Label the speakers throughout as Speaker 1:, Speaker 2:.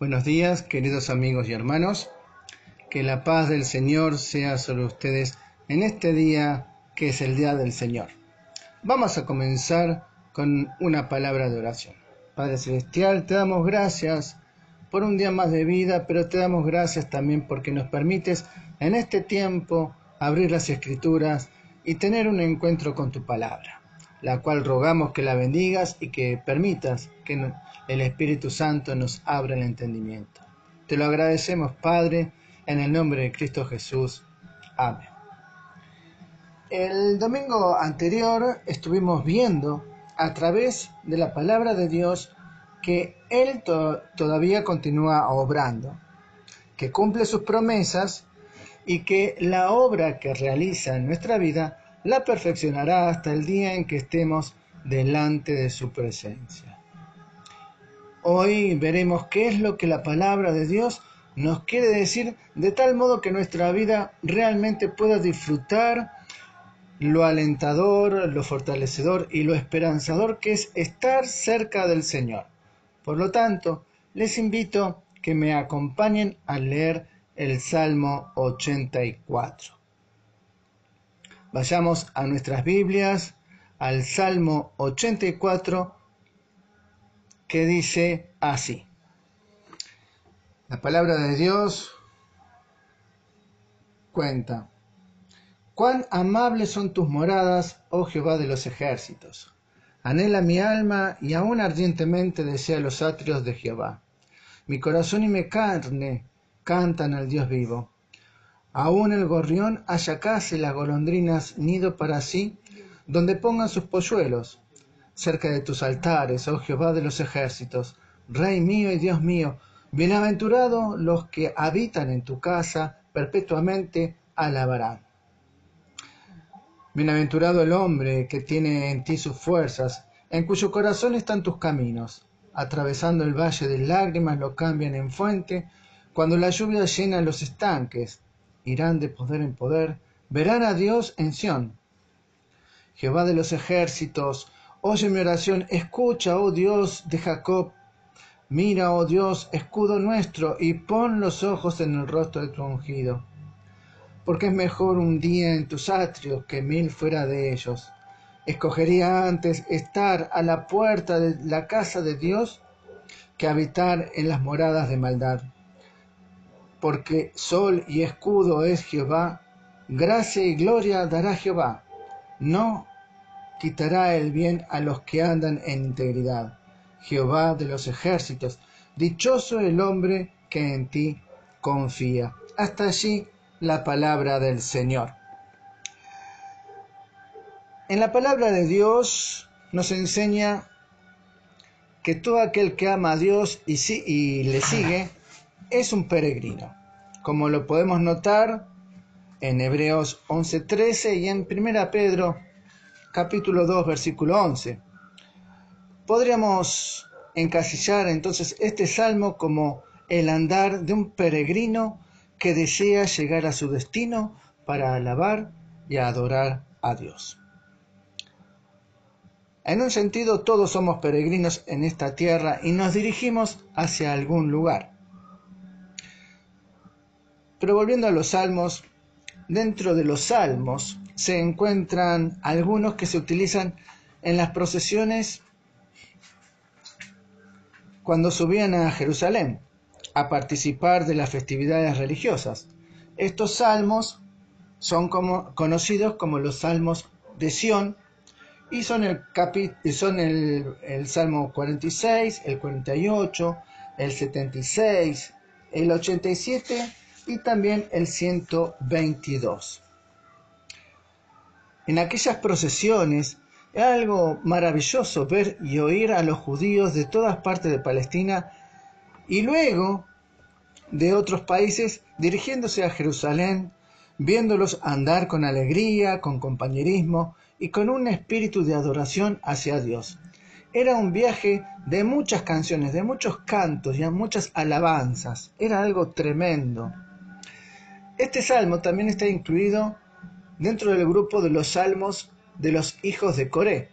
Speaker 1: Buenos días, queridos amigos y hermanos. Que la paz del Señor sea sobre ustedes en este día que es el día del Señor. Vamos a comenzar con una palabra de oración. Padre Celestial, te damos gracias por un día más de vida, pero te damos gracias también porque nos permites en este tiempo abrir las escrituras y tener un encuentro con tu palabra, la cual rogamos que la bendigas y que permitas que el Espíritu Santo nos abra el entendimiento. Te lo agradecemos, Padre, en el nombre de Cristo Jesús. Amén. El domingo anterior estuvimos viendo a través de la palabra de Dios que Él todavía continúa obrando, que cumple sus promesas y que la obra que realiza en nuestra vida la perfeccionará hasta el día en que estemos delante de su presencia. Hoy veremos qué es lo que la palabra de Dios nos quiere decir de tal modo que nuestra vida realmente pueda disfrutar lo alentador, lo fortalecedor y lo esperanzador que es estar cerca del Señor. Por lo tanto, les invito que me acompañen a leer el Salmo 84. Vayamos a nuestras Biblias, al Salmo 84, que dice así. La palabra de Dios cuenta, cuán amables son tus moradas, oh Jehová de los ejércitos. Anhela mi alma y aún ardientemente desea los atrios de Jehová. Mi corazón y mi carne cantan al Dios vivo. Aún el gorrión haya casi las golondrinas nido para sí, donde pongan sus polluelos. Cerca de tus altares, oh Jehová de los ejércitos, Rey mío y Dios mío, Bienaventurados los que habitan en tu casa, perpetuamente alabarán. Bienaventurado el hombre que tiene en ti sus fuerzas, en cuyo corazón están tus caminos. Atravesando el valle de lágrimas lo cambian en fuente, cuando la lluvia llena los estanques, irán de poder en poder, verán a Dios en Sión. Jehová de los ejércitos, oye mi oración, escucha, oh Dios de Jacob, Mira, oh Dios, escudo nuestro, y pon los ojos en el rostro de tu ungido. Porque es mejor un día en tus atrios que mil fuera de ellos. Escogería antes estar a la puerta de la casa de Dios que habitar en las moradas de maldad. Porque sol y escudo es Jehová, gracia y gloria dará Jehová. No quitará el bien a los que andan en integridad. Jehová de los ejércitos. Dichoso el hombre que en ti confía. Hasta allí la palabra del Señor. En la palabra de Dios nos enseña que todo aquel que ama a Dios y, y le sigue es un peregrino, como lo podemos notar en Hebreos 11:13 y en 1 Pedro capítulo 2 versículo 11 podríamos encasillar entonces este salmo como el andar de un peregrino que desea llegar a su destino para alabar y adorar a Dios. En un sentido, todos somos peregrinos en esta tierra y nos dirigimos hacia algún lugar. Pero volviendo a los salmos, dentro de los salmos se encuentran algunos que se utilizan en las procesiones cuando subían a Jerusalén a participar de las festividades religiosas. Estos salmos son como, conocidos como los salmos de Sión y son, el, son el, el Salmo 46, el 48, el 76, el 87 y también el 122. En aquellas procesiones es algo maravilloso ver y oír a los judíos de todas partes de Palestina y luego de otros países dirigiéndose a Jerusalén, viéndolos andar con alegría, con compañerismo y con un espíritu de adoración hacia Dios. Era un viaje de muchas canciones, de muchos cantos y muchas alabanzas. Era algo tremendo. Este salmo también está incluido dentro del grupo de los salmos de los hijos de Coré,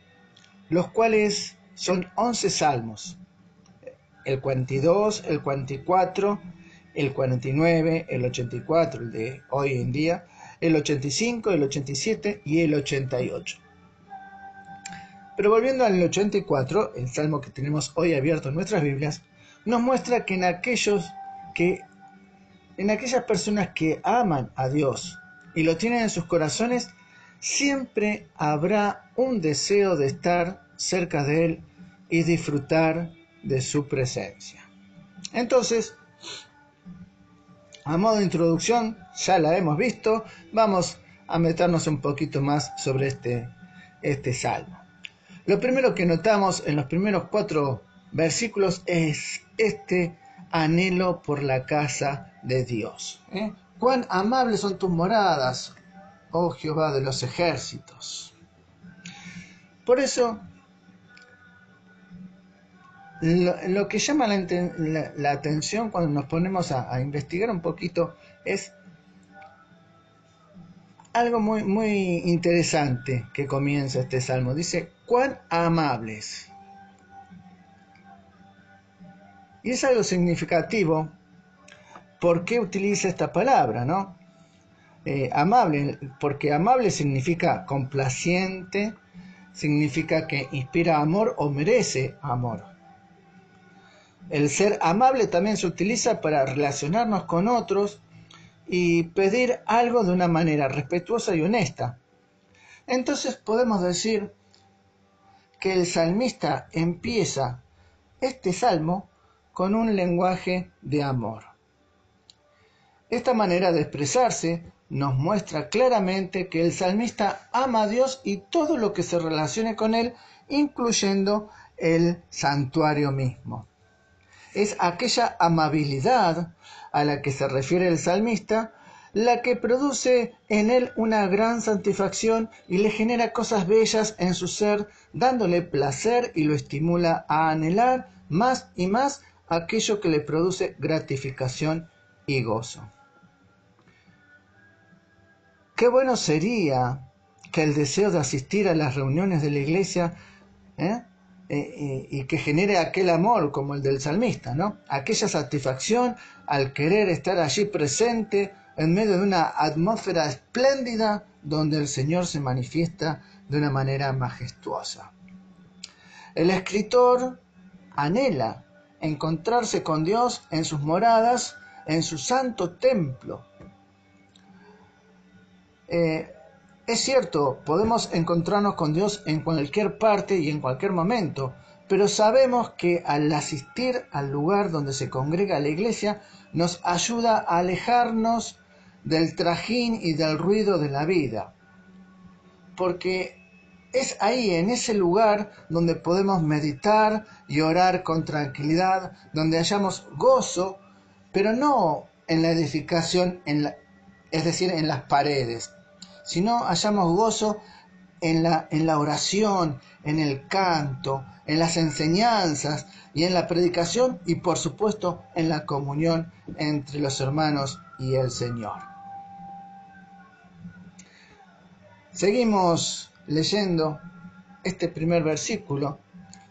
Speaker 1: los cuales son once salmos. el 42, el 44, el 49, el 84, el de hoy en día, el 85, el 87 y el 88. Pero volviendo al 84, el salmo que tenemos hoy abierto en nuestras Biblias, nos muestra que en aquellos que en aquellas personas que aman a Dios y lo tienen en sus corazones, siempre habrá un deseo de estar cerca de Él y disfrutar de su presencia. Entonces, a modo de introducción, ya la hemos visto, vamos a meternos un poquito más sobre este, este salmo. Lo primero que notamos en los primeros cuatro versículos es este anhelo por la casa de Dios. ¿eh? Cuán amables son tus moradas, oh Jehová de los ejércitos. Por eso, lo, que llama la, atención cuando nos ponemos a, investigar un poquito es algo muy, muy interesante que comienza este salmo. Dice, cuán amables. Y es algo significativo. ¿Por qué utiliza esta palabra, no? Eh, amable, porque amable significa complaciente, significa que inspira amor o merece amor. El ser amable también se utiliza para relacionarnos con otros y pedir algo de una manera respetuosa y honesta. Entonces podemos decir que el salmista empieza este salmo con un lenguaje de amor. Esta manera de expresarse nos muestra claramente que el salmista ama a Dios y todo lo que se relacione con él, incluyendo el santuario mismo. Es aquella amabilidad a la que se refiere el salmista la que produce en él una gran satisfacción y le genera cosas bellas en su ser, dándole placer y lo estimula a anhelar más y más aquello que le produce gratificación y gozo. Qué bueno sería que el deseo de asistir a las reuniones de la iglesia ¿eh? Eh, eh, y que genere aquel amor como el del salmista, ¿no? Aquella satisfacción al querer estar allí presente en medio de una atmósfera espléndida donde el Señor se manifiesta de una manera majestuosa. El escritor anhela encontrarse con Dios en sus moradas, en su santo templo. Eh, es cierto, podemos encontrarnos con Dios en cualquier parte y en cualquier momento, pero sabemos que al asistir al lugar donde se congrega la iglesia nos ayuda a alejarnos del trajín y del ruido de la vida. Porque es ahí, en ese lugar, donde podemos meditar y orar con tranquilidad, donde hallamos gozo, pero no en la edificación, es decir, en las paredes, sino hallamos gozo en la, en la oración, en el canto, en las enseñanzas y en la predicación y por supuesto en la comunión entre los hermanos y el Señor. Seguimos leyendo este primer versículo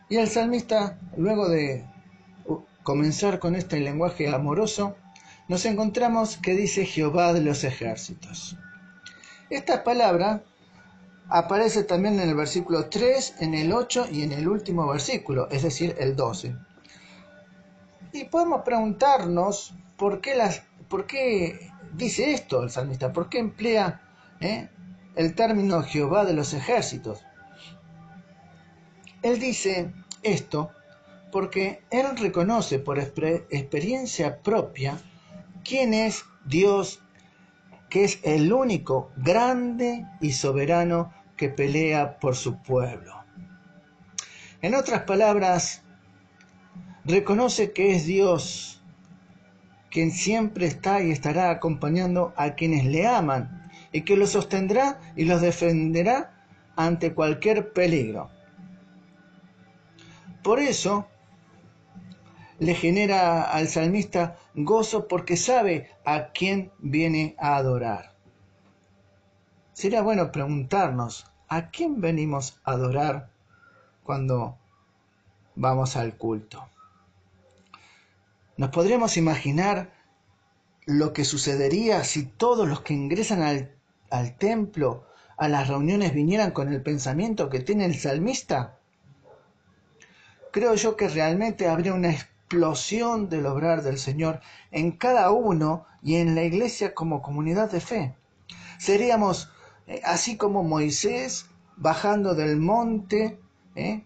Speaker 1: y el salmista, luego de comenzar con este lenguaje amoroso, nos encontramos que dice Jehová de los ejércitos. Esta palabra aparece también en el versículo 3, en el 8 y en el último versículo, es decir, el 12. Y podemos preguntarnos por qué, las, por qué dice esto el salmista, por qué emplea eh, el término Jehová de los ejércitos. Él dice esto porque él reconoce por experiencia propia quién es Dios que es el único grande y soberano que pelea por su pueblo. En otras palabras, reconoce que es Dios quien siempre está y estará acompañando a quienes le aman y que los sostendrá y los defenderá ante cualquier peligro. Por eso, le genera al salmista gozo porque sabe a quién viene a adorar. Sería bueno preguntarnos, ¿a quién venimos a adorar cuando vamos al culto? Nos podríamos imaginar lo que sucedería si todos los que ingresan al, al templo, a las reuniones, vinieran con el pensamiento que tiene el salmista. Creo yo que realmente habría una explosión del obrar del Señor en cada uno y en la iglesia como comunidad de fe. Seríamos eh, así como Moisés bajando del monte, ¿eh?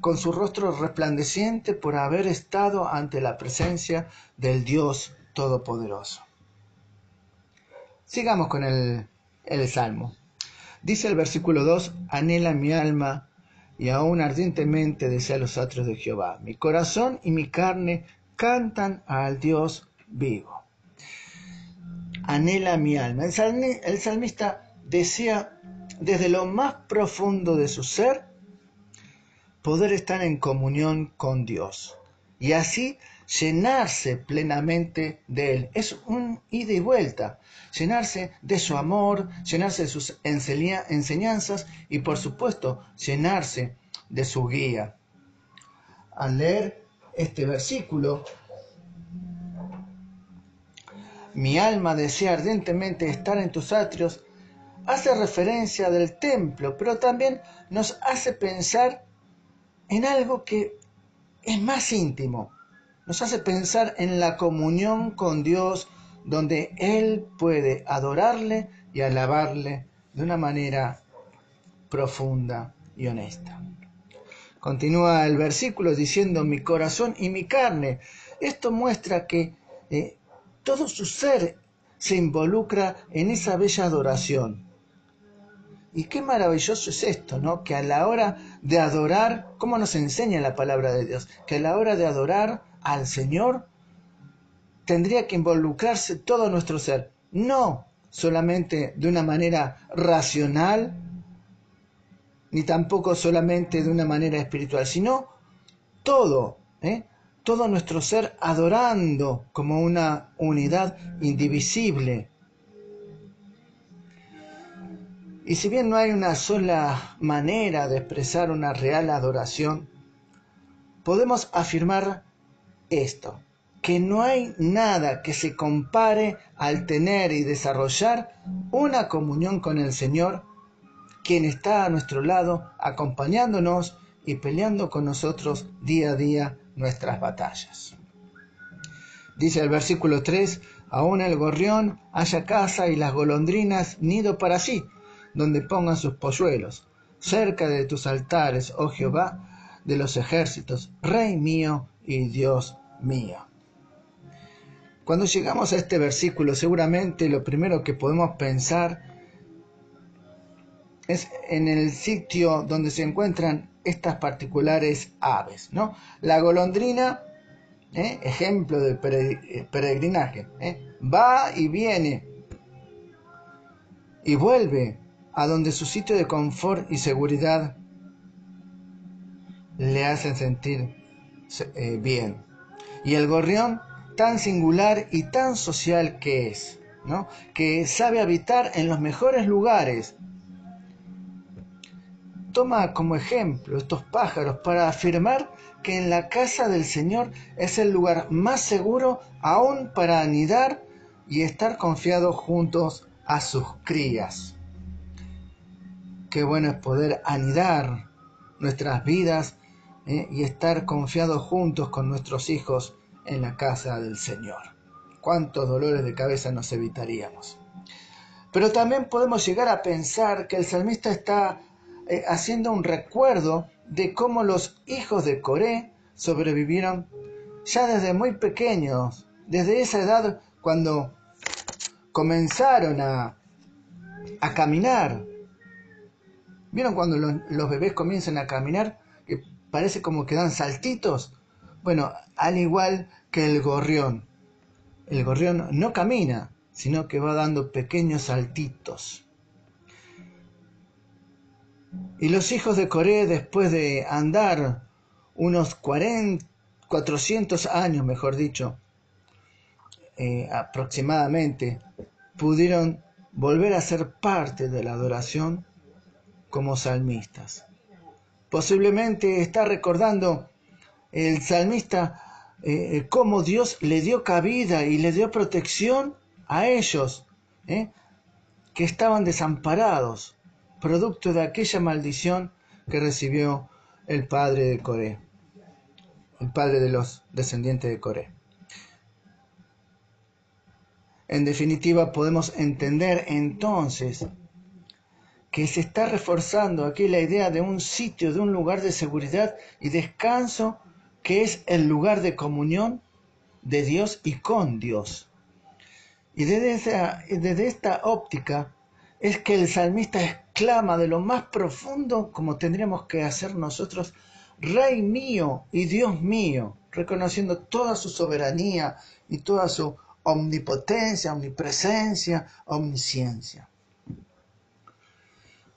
Speaker 1: con su rostro resplandeciente por haber estado ante la presencia del Dios Todopoderoso. Sigamos con el, el Salmo. Dice el versículo 2, anhela mi alma y aún ardientemente desea los atrios de Jehová. Mi corazón y mi carne cantan al Dios vivo. Anhela mi alma. El, salmista desea desde lo más profundo de su ser poder estar en comunión con Dios y así llenarse plenamente de Él. Es un ida y vuelta, llenarse de su amor, llenarse de sus enseñanzas y por supuesto llenarse de su guía. Al leer este versículo, mi alma desea ardientemente estar en tus atrios, hace referencia del templo, pero también nos hace pensar en algo que es más íntimo. Nos hace pensar en la comunión con Dios, donde Él puede adorarle y alabarle de una manera profunda y honesta. Continúa el versículo diciendo mi corazón y mi carne. Esto muestra que eh, todo su ser se involucra en esa bella adoración. Y qué maravilloso es esto, ¿no? Que a la hora de adorar, ¿cómo nos enseña la palabra de Dios? Que a la hora de adorar al Señor tendría que involucrarse todo nuestro ser. No solamente de una manera racional, ni tampoco solamente de una manera espiritual, sino todo, ¿eh? todo nuestro ser adorando como una unidad indivisible Y si bien no hay una sola manera de expresar una real adoración, podemos afirmar esto, que no hay nada que se compare al tener y desarrollar una comunión con el Señor, quien está a nuestro lado, acompañándonos y peleando con nosotros día a día nuestras batallas. Dice el versículo 3, aún el gorrión haya casa y las golondrinas nido para sí, donde pongan sus polluelos, cerca de tus altares, oh Jehová de los ejércitos, Rey mío y Dios mío. Cuando llegamos a este versículo, seguramente lo primero que podemos pensar es en el sitio donde se encuentran estas particulares aves, ¿no? La golondrina, ¿eh? ejemplo del peregrinaje, ¿eh? va y viene y vuelve a donde su sitio de confort y seguridad le hacen sentir eh, bien. Y el gorrión, tan singular y tan social que es, ¿no? que sabe habitar en los mejores lugares. Toma como ejemplo estos pájaros para afirmar que en la casa del Señor es el lugar más seguro aún para anidar y estar confiados juntos a sus crías. Qué bueno es poder anidar nuestras vidas ¿eh? y estar confiados juntos con nuestros hijos en la casa del Señor. Cuántos dolores de cabeza nos evitaríamos. Pero también podemos llegar a pensar que el salmista está eh, haciendo un recuerdo de cómo los hijos de Coré sobrevivieron ya desde muy pequeños, desde esa edad cuando comenzaron a, a caminar ¿Vieron cuando los, bebés comienzan a caminar? Parece como que dan saltitos. Bueno, al igual que el gorrión. El gorrión no camina, sino que va dando pequeños saltitos. Y los hijos de Coré, después de andar unos 40, 400 años, mejor dicho, eh, aproximadamente, pudieron volver a ser parte de la adoración como salmistas. Posiblemente está recordando el salmista eh, cómo Dios le dio cabida y le dio protección a ellos, ¿eh? que estaban desamparados, producto de aquella maldición que recibió el padre de Coré, el padre de los descendientes de Coré. En definitiva, podemos entender entonces que se está reforzando aquí la idea de un sitio, de un lugar de seguridad y descanso que es el lugar de comunión de Dios y con Dios. Y desde, desde esta óptica es que el salmista exclama de lo más profundo, como tendríamos que hacer nosotros, Rey mío y Dios mío, reconociendo toda su soberanía y toda su omnipotencia, omnipresencia, omnisciencia.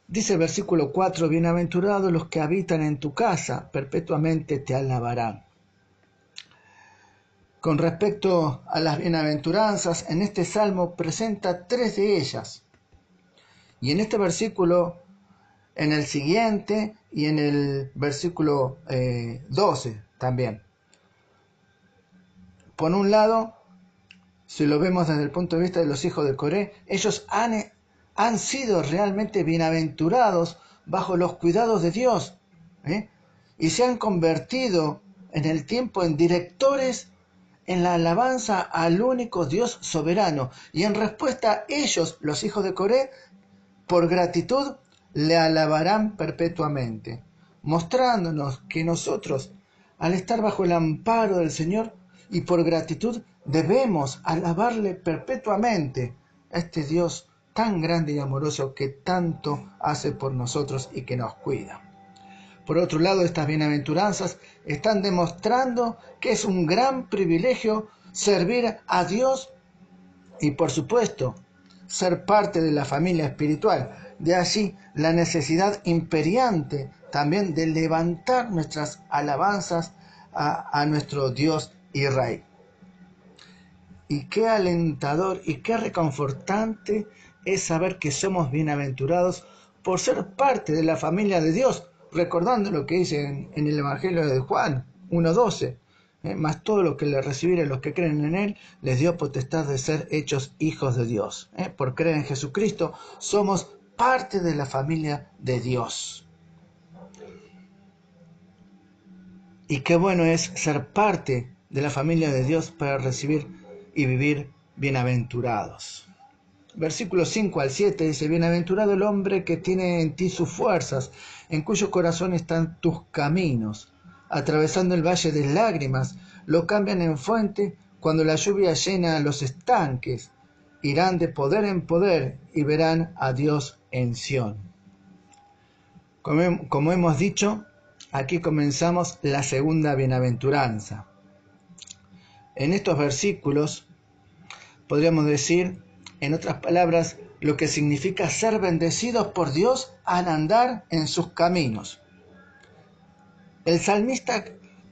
Speaker 1: Dice el versículo 4, bienaventurados los que habitan en tu casa, perpetuamente te alabarán. Con respecto a las bienaventuranzas, en este salmo presenta tres de ellas. Y en este versículo, en el siguiente y en el versículo 12 eh, también. Por un lado, si lo vemos desde el punto de vista de los hijos de Coré, ellos han, han sido realmente bienaventurados bajo los cuidados de Dios ¿eh? y se han convertido en el tiempo en directores en la alabanza al único Dios soberano. Y en respuesta ellos, los hijos de Coré, por gratitud, le alabarán perpetuamente, mostrándonos que nosotros, al estar bajo el amparo del Señor y por gratitud, debemos alabarle perpetuamente a este Dios tan grande y amoroso que tanto hace por nosotros y que nos cuida. Por otro lado, estas bienaventuranzas están demostrando que es un gran privilegio servir a Dios y por supuesto ser parte de la familia espiritual. De allí la necesidad imperiante también de levantar nuestras alabanzas a, a nuestro Dios y Rey. Y qué alentador y qué reconfortante es saber que somos bienaventurados por ser parte de la familia de Dios, recordando lo que dice en, el Evangelio de Juan 1.12. ¿eh? más todo lo que le recibieren los que creen en Él, les dio potestad de ser hechos hijos de Dios. ¿eh? por creer en Jesucristo, somos parte de la familia de Dios. Y qué bueno es ser parte de la familia de Dios para recibir y vivir bienaventurados. Versículo 5 al 7 dice, Bienaventurado el hombre que tiene en ti sus fuerzas, en cuyo corazón están tus caminos. Atravesando el valle de lágrimas, lo cambian en fuente cuando la lluvia llena los estanques. Irán de poder en poder y verán a Dios en Sión. Como, como hemos dicho, aquí comenzamos la segunda bienaventuranza. En estos versículos podríamos decir en otras palabras, lo que significa ser bendecidos por Dios al andar en sus caminos. El salmista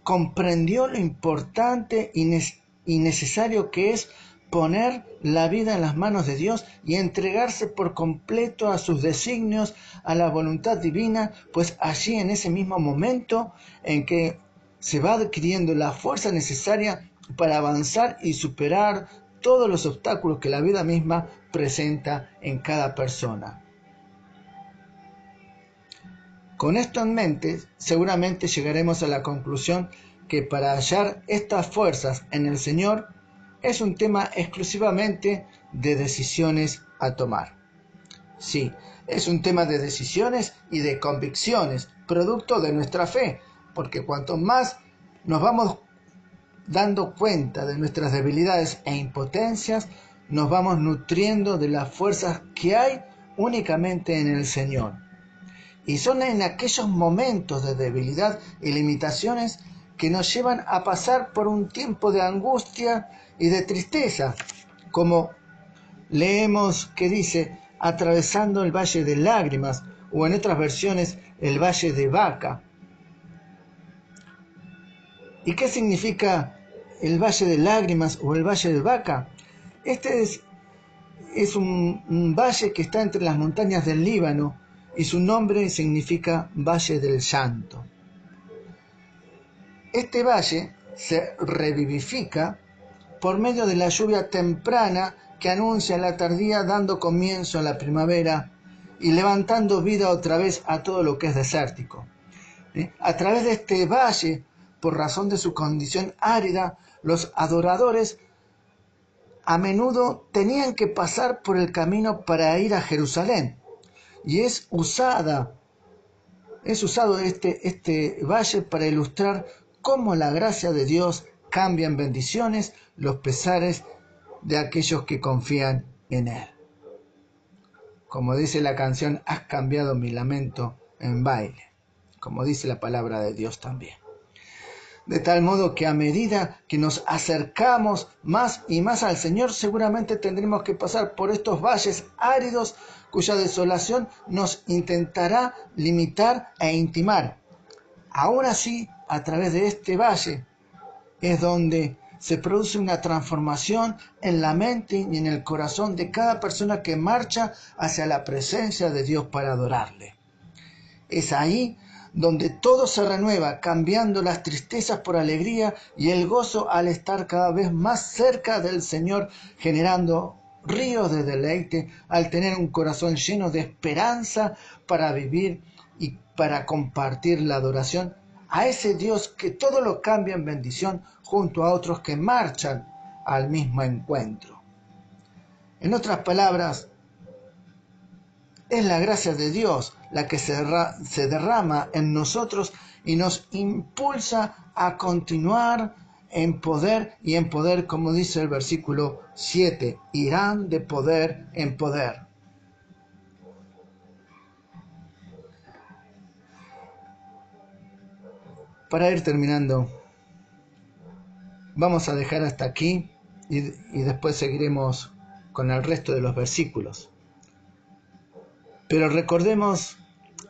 Speaker 1: comprendió lo importante y necesario que es poner la vida en las manos de Dios y entregarse por completo a sus designios, a la voluntad divina, pues allí en ese mismo momento en que se va adquiriendo la fuerza necesaria para avanzar y superar todos los obstáculos que la vida misma presenta en cada persona. Con esto en mente, seguramente llegaremos a la conclusión que para hallar estas fuerzas en el Señor es un tema exclusivamente de decisiones a tomar. Sí, es un tema de decisiones y de convicciones, producto de nuestra fe, porque cuanto más nos vamos dando cuenta de nuestras debilidades e impotencias, nos vamos nutriendo de las fuerzas que hay únicamente en el Señor. Y son en aquellos momentos de debilidad y limitaciones que nos llevan a pasar por un tiempo de angustia y de tristeza, como leemos que dice, atravesando el valle de lágrimas, o en otras versiones, el valle de vaca. ¿Y qué significa el Valle de Lágrimas o el Valle de Vaca. Este es, un, valle que está entre las montañas del Líbano y su nombre significa Valle del Llanto. Este valle se revivifica por medio de la lluvia temprana que anuncia la tardía dando comienzo a la primavera y levantando vida otra vez a todo lo que es desértico. ¿Eh? A través de este valle, por razón de su condición árida, los adoradores a menudo tenían que pasar por el camino para ir a Jerusalén. Y es usada, es usado este, este valle para ilustrar cómo la gracia de Dios cambia en bendiciones los pesares de aquellos que confían en Él. Como dice la canción, has cambiado mi lamento en baile, como dice la palabra de Dios también de tal modo que a medida que nos acercamos más y más al Señor, seguramente tendremos que pasar por estos valles áridos cuya desolación nos intentará limitar e intimar. Aún así, a través de este valle es donde se produce una transformación en la mente y en el corazón de cada persona que marcha hacia la presencia de Dios para adorarle. Es ahí donde todo se renueva, cambiando las tristezas por alegría y el gozo al estar cada vez más cerca del Señor, generando ríos de deleite, al tener un corazón lleno de esperanza para vivir y para compartir la adoración a ese Dios que todo lo cambia en bendición junto a otros que marchan al mismo encuentro. En otras palabras, es la gracia de Dios la que se, derrama en nosotros y nos impulsa a continuar en poder y en poder, como dice el versículo 7, irán de poder en poder. Para ir terminando, vamos a dejar hasta aquí y, y después seguiremos con el resto de los versículos. Pero recordemos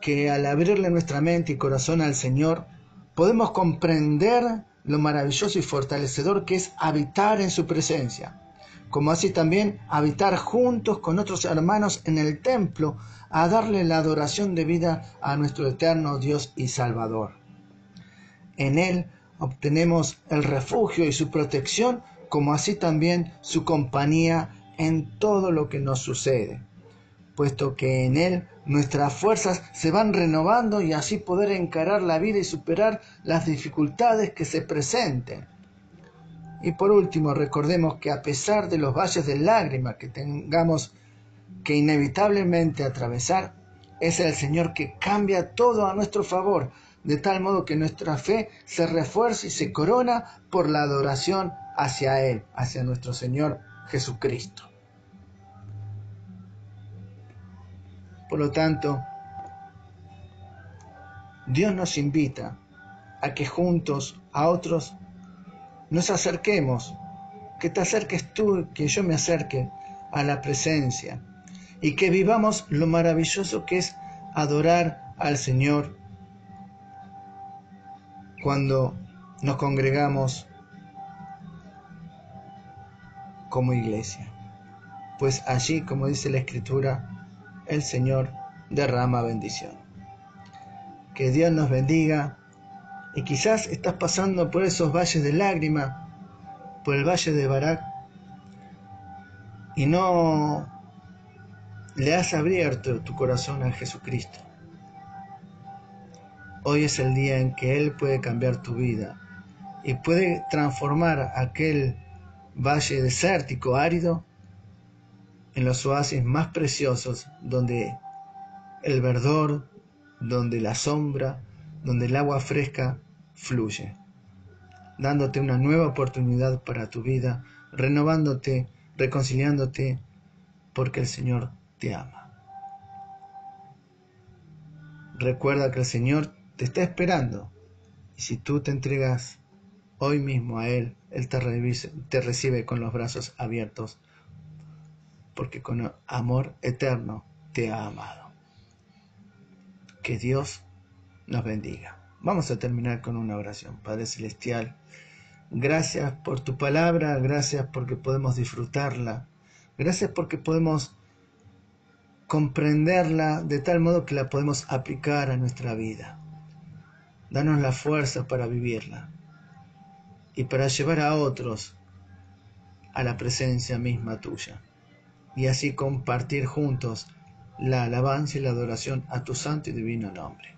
Speaker 1: que al abrirle nuestra mente y corazón al Señor, podemos comprender lo maravilloso y fortalecedor que es habitar en su presencia, como así también habitar juntos con otros hermanos en el templo a darle la adoración de vida a nuestro eterno Dios y Salvador. En Él obtenemos el refugio y su protección, como así también su compañía en todo lo que nos sucede puesto que en Él nuestras fuerzas se van renovando y así poder encarar la vida y superar las dificultades que se presenten. Y por último, recordemos que a pesar de los valles de lágrimas que tengamos que inevitablemente atravesar, es el Señor que cambia todo a nuestro favor, de tal modo que nuestra fe se refuerza y se corona por la adoración hacia Él, hacia nuestro Señor Jesucristo. Por lo tanto, Dios nos invita a que juntos a otros nos acerquemos, que te acerques tú, que yo me acerque a la presencia y que vivamos lo maravilloso que es adorar al Señor cuando nos congregamos como iglesia. Pues allí, como dice la Escritura, el Señor derrama bendición. Que Dios nos bendiga y quizás estás pasando por esos valles de lágrimas, por el valle de Barak, y no le has abierto tu corazón a Jesucristo. Hoy es el día en que Él puede cambiar tu vida y puede transformar aquel valle desértico, árido, en los oasis más preciosos donde el verdor, donde la sombra, donde el agua fresca fluye, dándote una nueva oportunidad para tu vida, renovándote, reconciliándote, porque el Señor te ama. Recuerda que el Señor te está esperando y si tú te entregas hoy mismo a Él, Él te, te recibe con los brazos abiertos porque con amor eterno te ha amado. Que Dios nos bendiga. Vamos a terminar con una oración. Padre Celestial, gracias por tu palabra, gracias porque podemos disfrutarla, gracias porque podemos comprenderla de tal modo que la podemos aplicar a nuestra vida. Danos la fuerza para vivirla. y para llevar a otros a la presencia misma tuya, y así compartir juntos la alabanza y la adoración a tu santo y divino nombre.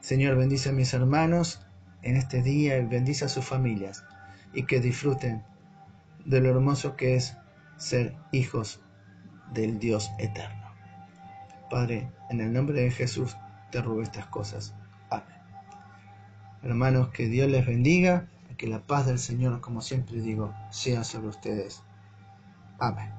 Speaker 1: Señor, bendice a mis hermanos en este día y bendice a sus familias y que disfruten de lo hermoso que es ser hijos del Dios eterno. Padre, en el nombre de Jesús te ruego estas cosas. Amén. Hermanos, que Dios les bendiga y que la paz del Señor, como siempre digo, sea sobre ustedes. Amén.